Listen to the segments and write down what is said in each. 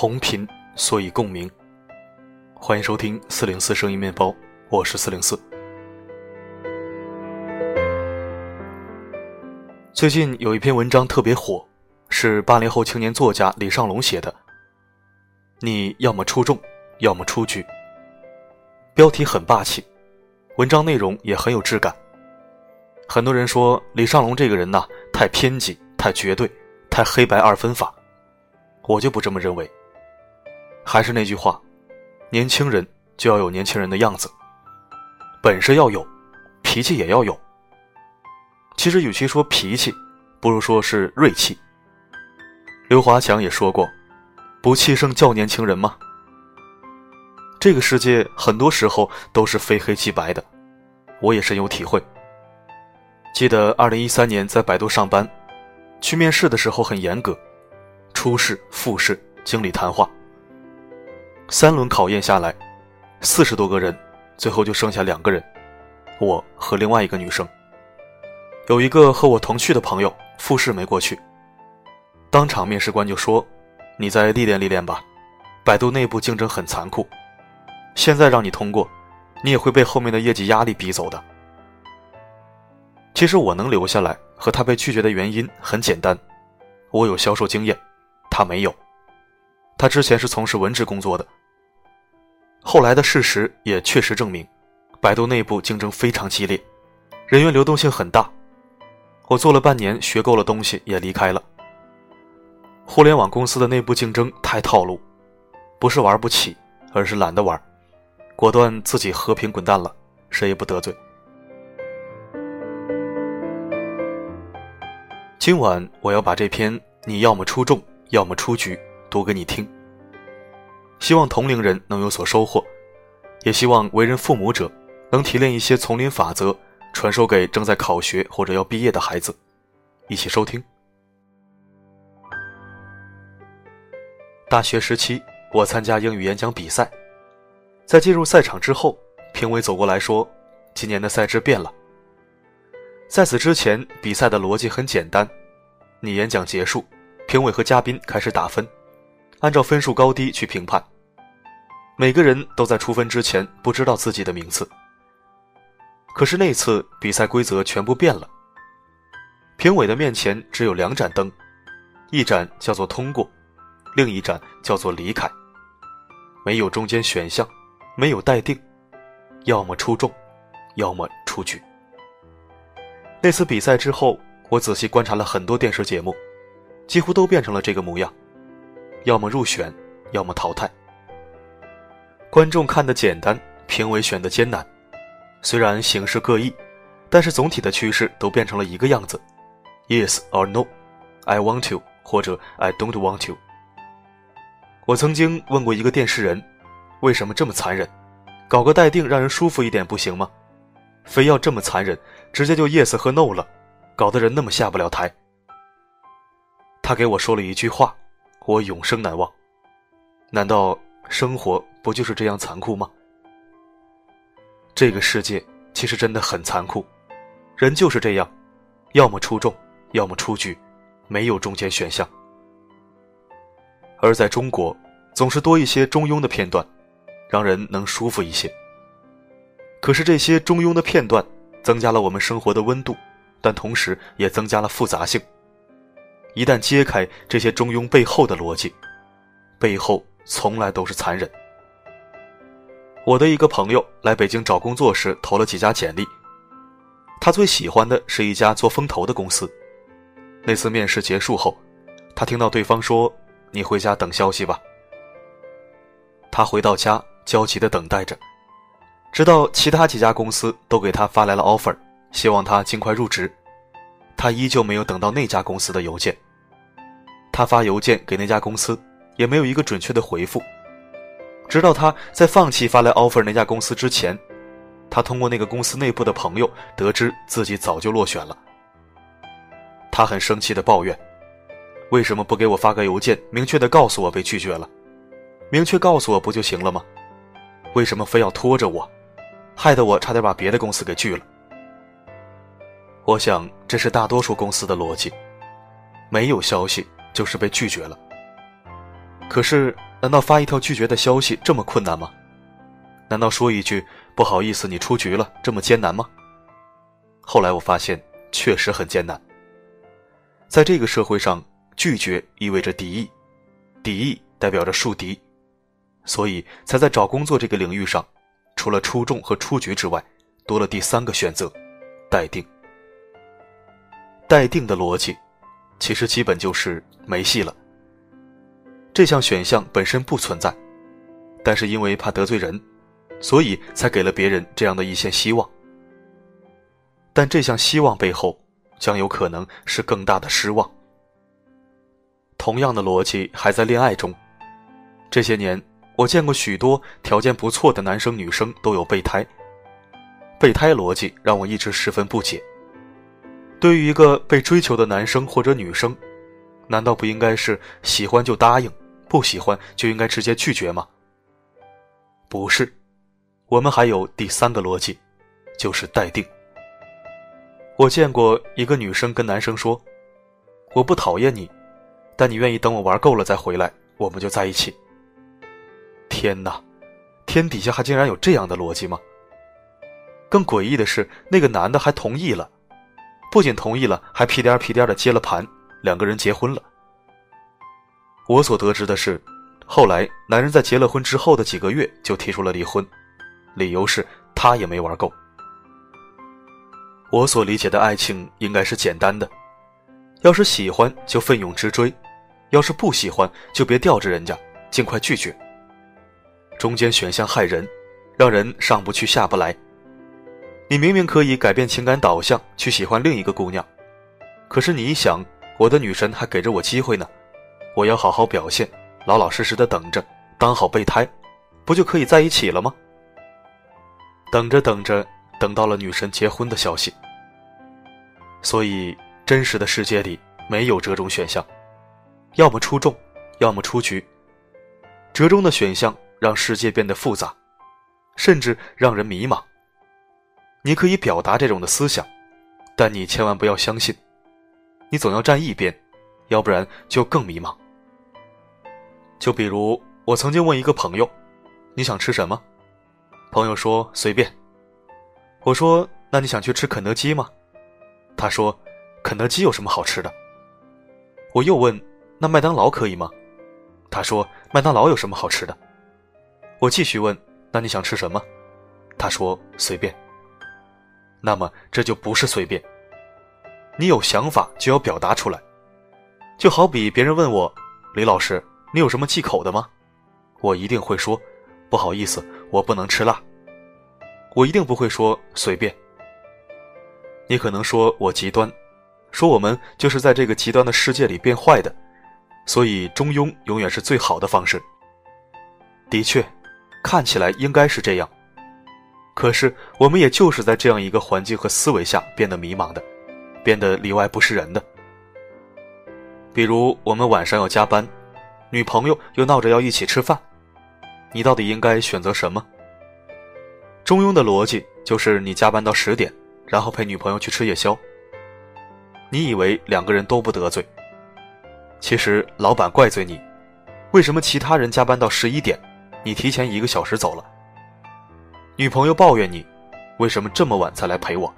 同频，所以共鸣。欢迎收听四零四声音面包，我是四零四。最近有一篇文章特别火，是八零后青年作家李尚龙写的。你要么出众，要么出局。标题很霸气，文章内容也很有质感。很多人说李尚龙这个人呐，太偏激，太绝对，太黑白二分法。我就不这么认为。还是那句话，年轻人就要有年轻人的样子，本事要有，脾气也要有。其实与其说脾气，不如说是锐气。刘华强也说过：“不气盛叫年轻人吗？”这个世界很多时候都是非黑即白的，我也深有体会。记得二零一三年在百度上班，去面试的时候很严格，初试、复试、经理谈话。三轮考验下来，四十多个人，最后就剩下两个人，我和另外一个女生。有一个和我同去的朋友复试没过去，当场面试官就说：“你再历练历练吧，百度内部竞争很残酷，现在让你通过，你也会被后面的业绩压力逼走的。”其实我能留下来和他被拒绝的原因很简单，我有销售经验，他没有，他之前是从事文职工作的。后来的事实也确实证明，百度内部竞争非常激烈，人员流动性很大。我做了半年，学够了东西，也离开了。互联网公司的内部竞争太套路，不是玩不起，而是懒得玩，果断自己和平滚蛋了，谁也不得罪。今晚我要把这篇“你要么出众，要么出局”读给你听。希望同龄人能有所收获，也希望为人父母者能提炼一些丛林法则，传授给正在考学或者要毕业的孩子。一起收听。大学时期，我参加英语演讲比赛，在进入赛场之后，评委走过来说：“今年的赛制变了。在此之前，比赛的逻辑很简单，你演讲结束，评委和嘉宾开始打分。”按照分数高低去评判。每个人都在出分之前不知道自己的名次。可是那次比赛规则全部变了。评委的面前只有两盏灯，一盏叫做通过，另一盏叫做离开。没有中间选项，没有待定，要么出众，要么出局。那次比赛之后，我仔细观察了很多电视节目，几乎都变成了这个模样。要么入选，要么淘汰。观众看的简单，评委选的艰难。虽然形式各异，但是总体的趋势都变成了一个样子：Yes or No，I want to，或者 I don't want to。我曾经问过一个电视人，为什么这么残忍？搞个待定让人舒服一点不行吗？非要这么残忍，直接就 Yes 和 No 了，搞得人那么下不了台。他给我说了一句话。我永生难忘。难道生活不就是这样残酷吗？这个世界其实真的很残酷，人就是这样，要么出众，要么出局，没有中间选项。而在中国，总是多一些中庸的片段，让人能舒服一些。可是这些中庸的片段，增加了我们生活的温度，但同时也增加了复杂性。一旦揭开这些中庸背后的逻辑，背后从来都是残忍。我的一个朋友来北京找工作时投了几家简历，他最喜欢的是一家做风投的公司。那次面试结束后，他听到对方说：“你回家等消息吧。”他回到家焦急地等待着，直到其他几家公司都给他发来了 offer，希望他尽快入职，他依旧没有等到那家公司的邮件。他发邮件给那家公司，也没有一个准确的回复。直到他在放弃发来 offer 那家公司之前，他通过那个公司内部的朋友得知自己早就落选了。他很生气的抱怨：“为什么不给我发个邮件，明确的告诉我被拒绝了？明确告诉我不就行了吗？为什么非要拖着我，害得我差点把别的公司给拒了？”我想这是大多数公司的逻辑，没有消息。就是被拒绝了。可是，难道发一条拒绝的消息这么困难吗？难道说一句不好意思你出局了这么艰难吗？后来我发现确实很艰难。在这个社会上，拒绝意味着敌意，敌意代表着树敌，所以才在找工作这个领域上，除了出众和出局之外，多了第三个选择：待定。待定的逻辑，其实基本就是没戏了。这项选项本身不存在，但是因为怕得罪人，所以才给了别人这样的一线希望。但这项希望背后，将有可能是更大的失望。同样的逻辑还在恋爱中，这些年我见过许多条件不错的男生女生都有备胎。备胎逻辑让我一直十分不解。对于一个被追求的男生或者女生，难道不应该是喜欢就答应，不喜欢就应该直接拒绝吗？不是，我们还有第三个逻辑，就是待定。我见过一个女生跟男生说：“我不讨厌你，但你愿意等我玩够了再回来，我们就在一起。”天哪，天底下还竟然有这样的逻辑吗？更诡异的是，那个男的还同意了。不仅同意了，还屁颠屁颠的接了盘，两个人结婚了。我所得知的是，后来男人在结了婚之后的几个月就提出了离婚，理由是他也没玩够。我所理解的爱情应该是简单的，要是喜欢就奋勇直追，要是不喜欢就别吊着人家，尽快拒绝。中间选项害人，让人上不去下不来。你明明可以改变情感导向，去喜欢另一个姑娘，可是你一想，我的女神还给着我机会呢，我要好好表现，老老实实的等着，当好备胎，不就可以在一起了吗？等着等着，等到了女神结婚的消息。所以，真实的世界里没有折中选项，要么出众，要么出局。折中的选项让世界变得复杂，甚至让人迷茫。你可以表达这种的思想，但你千万不要相信，你总要站一边，要不然就更迷茫。就比如我曾经问一个朋友：“你想吃什么？”朋友说：“随便。”我说：“那你想去吃肯德基吗？”他说：“肯德基有什么好吃的？”我又问：“那麦当劳可以吗？”他说：“麦当劳有什么好吃的？”我继续问：“那你想吃什么？”他说：“随便。”那么这就不是随便。你有想法就要表达出来，就好比别人问我，李老师，你有什么忌口的吗？我一定会说，不好意思，我不能吃辣。我一定不会说随便。你可能说我极端，说我们就是在这个极端的世界里变坏的，所以中庸永远是最好的方式。的确，看起来应该是这样。可是，我们也就是在这样一个环境和思维下变得迷茫的，变得里外不是人的。比如，我们晚上要加班，女朋友又闹着要一起吃饭，你到底应该选择什么？中庸的逻辑就是你加班到十点，然后陪女朋友去吃夜宵。你以为两个人都不得罪，其实老板怪罪你，为什么其他人加班到十一点，你提前一个小时走了？女朋友抱怨你，为什么这么晚才来陪我？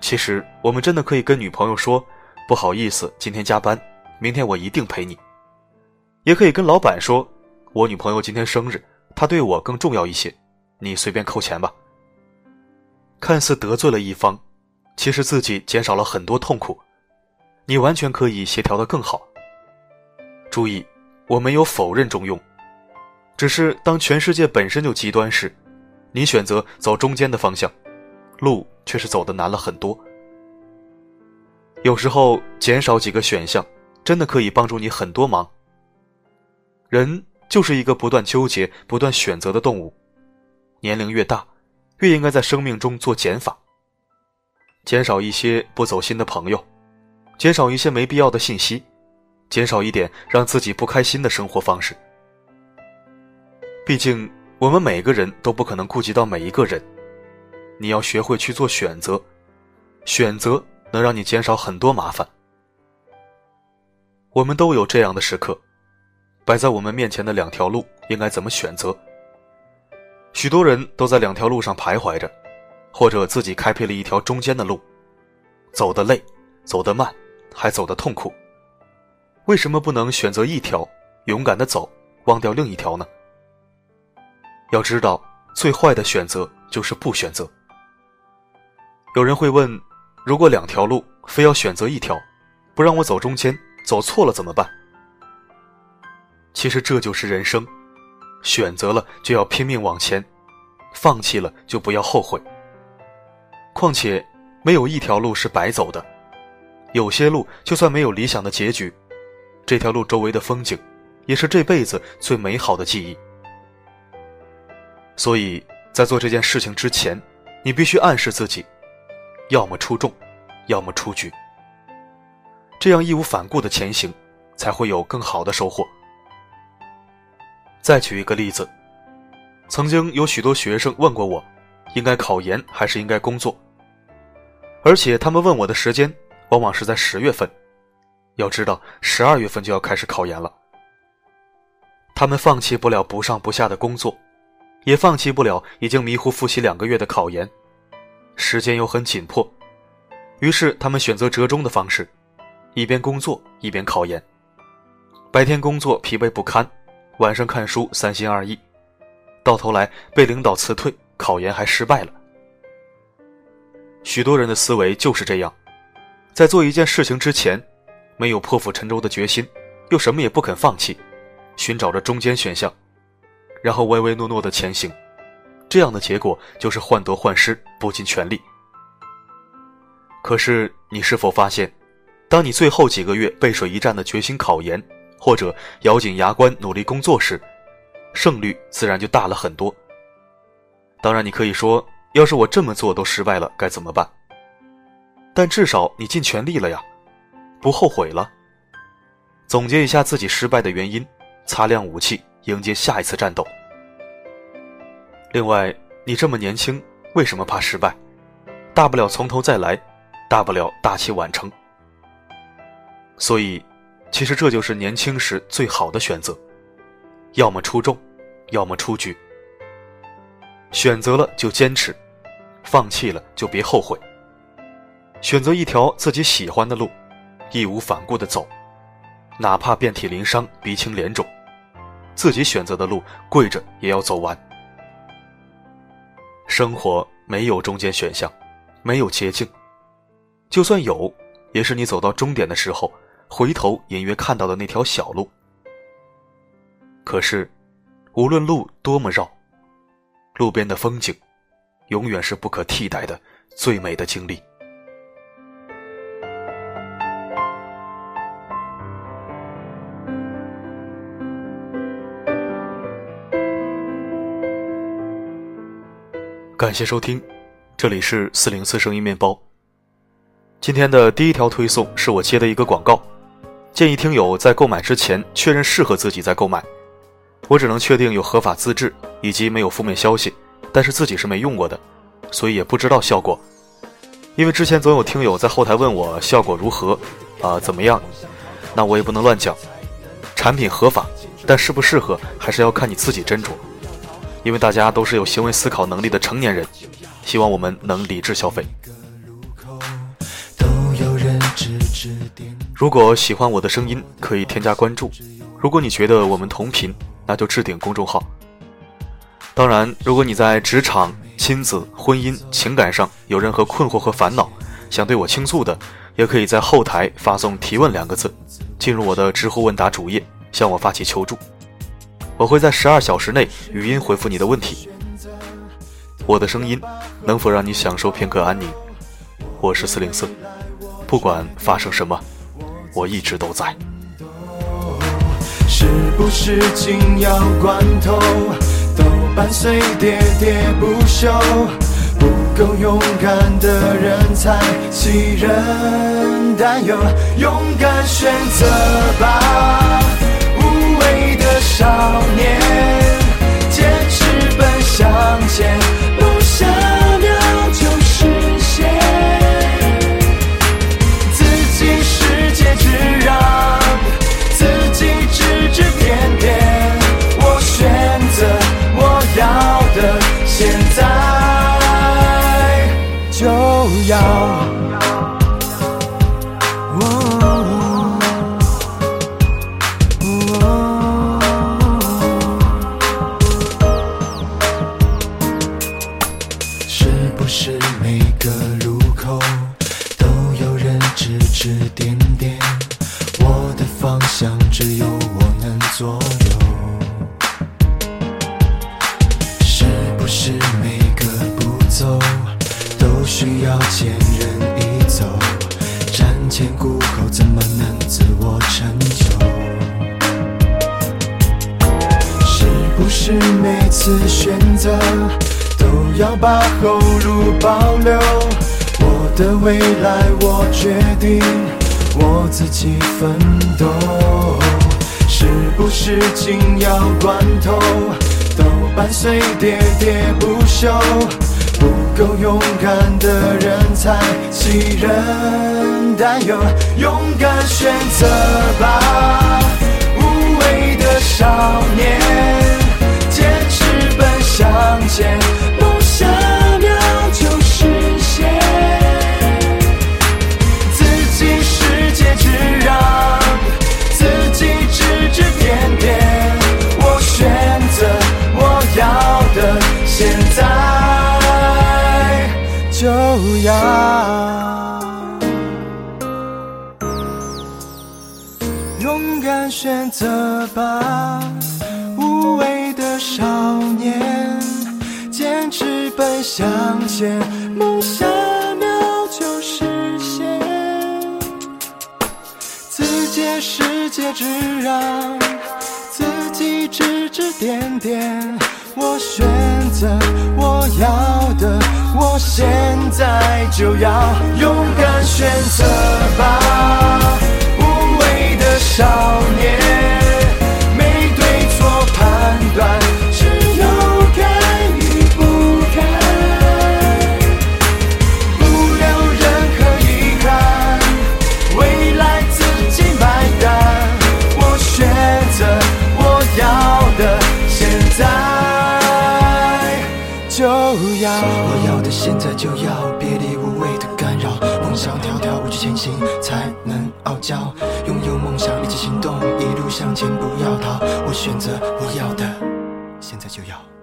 其实我们真的可以跟女朋友说，不好意思，今天加班，明天我一定陪你。也可以跟老板说，我女朋友今天生日，她对我更重要一些，你随便扣钱吧。看似得罪了一方，其实自己减少了很多痛苦，你完全可以协调的更好。注意，我没有否认中庸。只是当全世界本身就极端时，你选择走中间的方向，路却是走的难了很多。有时候减少几个选项，真的可以帮助你很多忙。人就是一个不断纠结、不断选择的动物，年龄越大，越应该在生命中做减法，减少一些不走心的朋友，减少一些没必要的信息，减少一点让自己不开心的生活方式。毕竟，我们每个人都不可能顾及到每一个人，你要学会去做选择，选择能让你减少很多麻烦。我们都有这样的时刻，摆在我们面前的两条路应该怎么选择。许多人都在两条路上徘徊着，或者自己开辟了一条中间的路，走得累，走得慢，还走得痛苦。为什么不能选择一条，勇敢的走，忘掉另一条呢？要知道，最坏的选择就是不选择。有人会问：如果两条路非要选择一条，不让我走中间，走错了怎么办？其实这就是人生，选择了就要拼命往前，放弃了就不要后悔。况且，没有一条路是白走的，有些路就算没有理想的结局，这条路周围的风景，也是这辈子最美好的记忆。所以在做这件事情之前，你必须暗示自己，要么出众，要么出局。这样义无反顾的前行，才会有更好的收获。再举一个例子，曾经有许多学生问过我，应该考研还是应该工作？而且他们问我的时间，往往是在十月份。要知道，十二月份就要开始考研了。他们放弃不了不上不下的工作。也放弃不了已经迷糊复习两个月的考研，时间又很紧迫，于是他们选择折中的方式，一边工作一边考研。白天工作疲惫不堪，晚上看书三心二意，到头来被领导辞退，考研还失败了。许多人的思维就是这样，在做一件事情之前，没有破釜沉舟的决心，又什么也不肯放弃，寻找着中间选项。然后唯唯诺诺的前行，这样的结果就是患得患失，不尽全力。可是你是否发现，当你最后几个月背水一战的决心考研，或者咬紧牙关努力工作时，胜率自然就大了很多。当然，你可以说，要是我这么做都失败了，该怎么办？但至少你尽全力了呀，不后悔了。总结一下自己失败的原因，擦亮武器。迎接下一次战斗。另外，你这么年轻，为什么怕失败？大不了从头再来，大不了大器晚成。所以，其实这就是年轻时最好的选择：要么出众，要么出局。选择了就坚持，放弃了就别后悔。选择一条自己喜欢的路，义无反顾的走，哪怕遍体鳞伤、鼻青脸肿。自己选择的路，跪着也要走完。生活没有中间选项，没有捷径，就算有，也是你走到终点的时候，回头隐约看到的那条小路。可是，无论路多么绕，路边的风景，永远是不可替代的最美的经历。感谢收听，这里是四零四声音面包。今天的第一条推送是我接的一个广告，建议听友在购买之前确认适合自己再购买。我只能确定有合法资质以及没有负面消息，但是自己是没用过的，所以也不知道效果。因为之前总有听友在后台问我效果如何，啊怎么样？那我也不能乱讲。产品合法，但适不适合还是要看你自己斟酌。因为大家都是有行为思考能力的成年人，希望我们能理智消费。如果喜欢我的声音，可以添加关注。如果你觉得我们同频，那就置顶公众号。当然，如果你在职场、亲子、婚姻、情感上有任何困惑和烦恼，想对我倾诉的，也可以在后台发送“提问”两个字，进入我的知乎问答主页，向我发起求助。我会在十二小时内语音回复你的问题。我的声音能否让你享受片刻安宁？我是四零四，不管发生什么，我一直都在。是不是紧要关头都伴随喋喋不休？不够勇敢的人才杞人担忧，勇敢选择吧。的少年，坚持奔向前，是每次选择都要把后路保留？我的未来我决定，我自己奋斗。是不是紧要关头都伴随喋喋不休？不够勇敢的人才杞人担忧，勇敢选择吧，无畏的少年，向前，世界只让，自己指指点点。我选择我要的，我现在就要勇敢选择吧，无畏的少年，就要，别离无谓的干扰。梦想迢迢，无惧前行才能傲娇。拥有梦想，立即行动，一路向前，不要逃。我选择我要的，现在就要。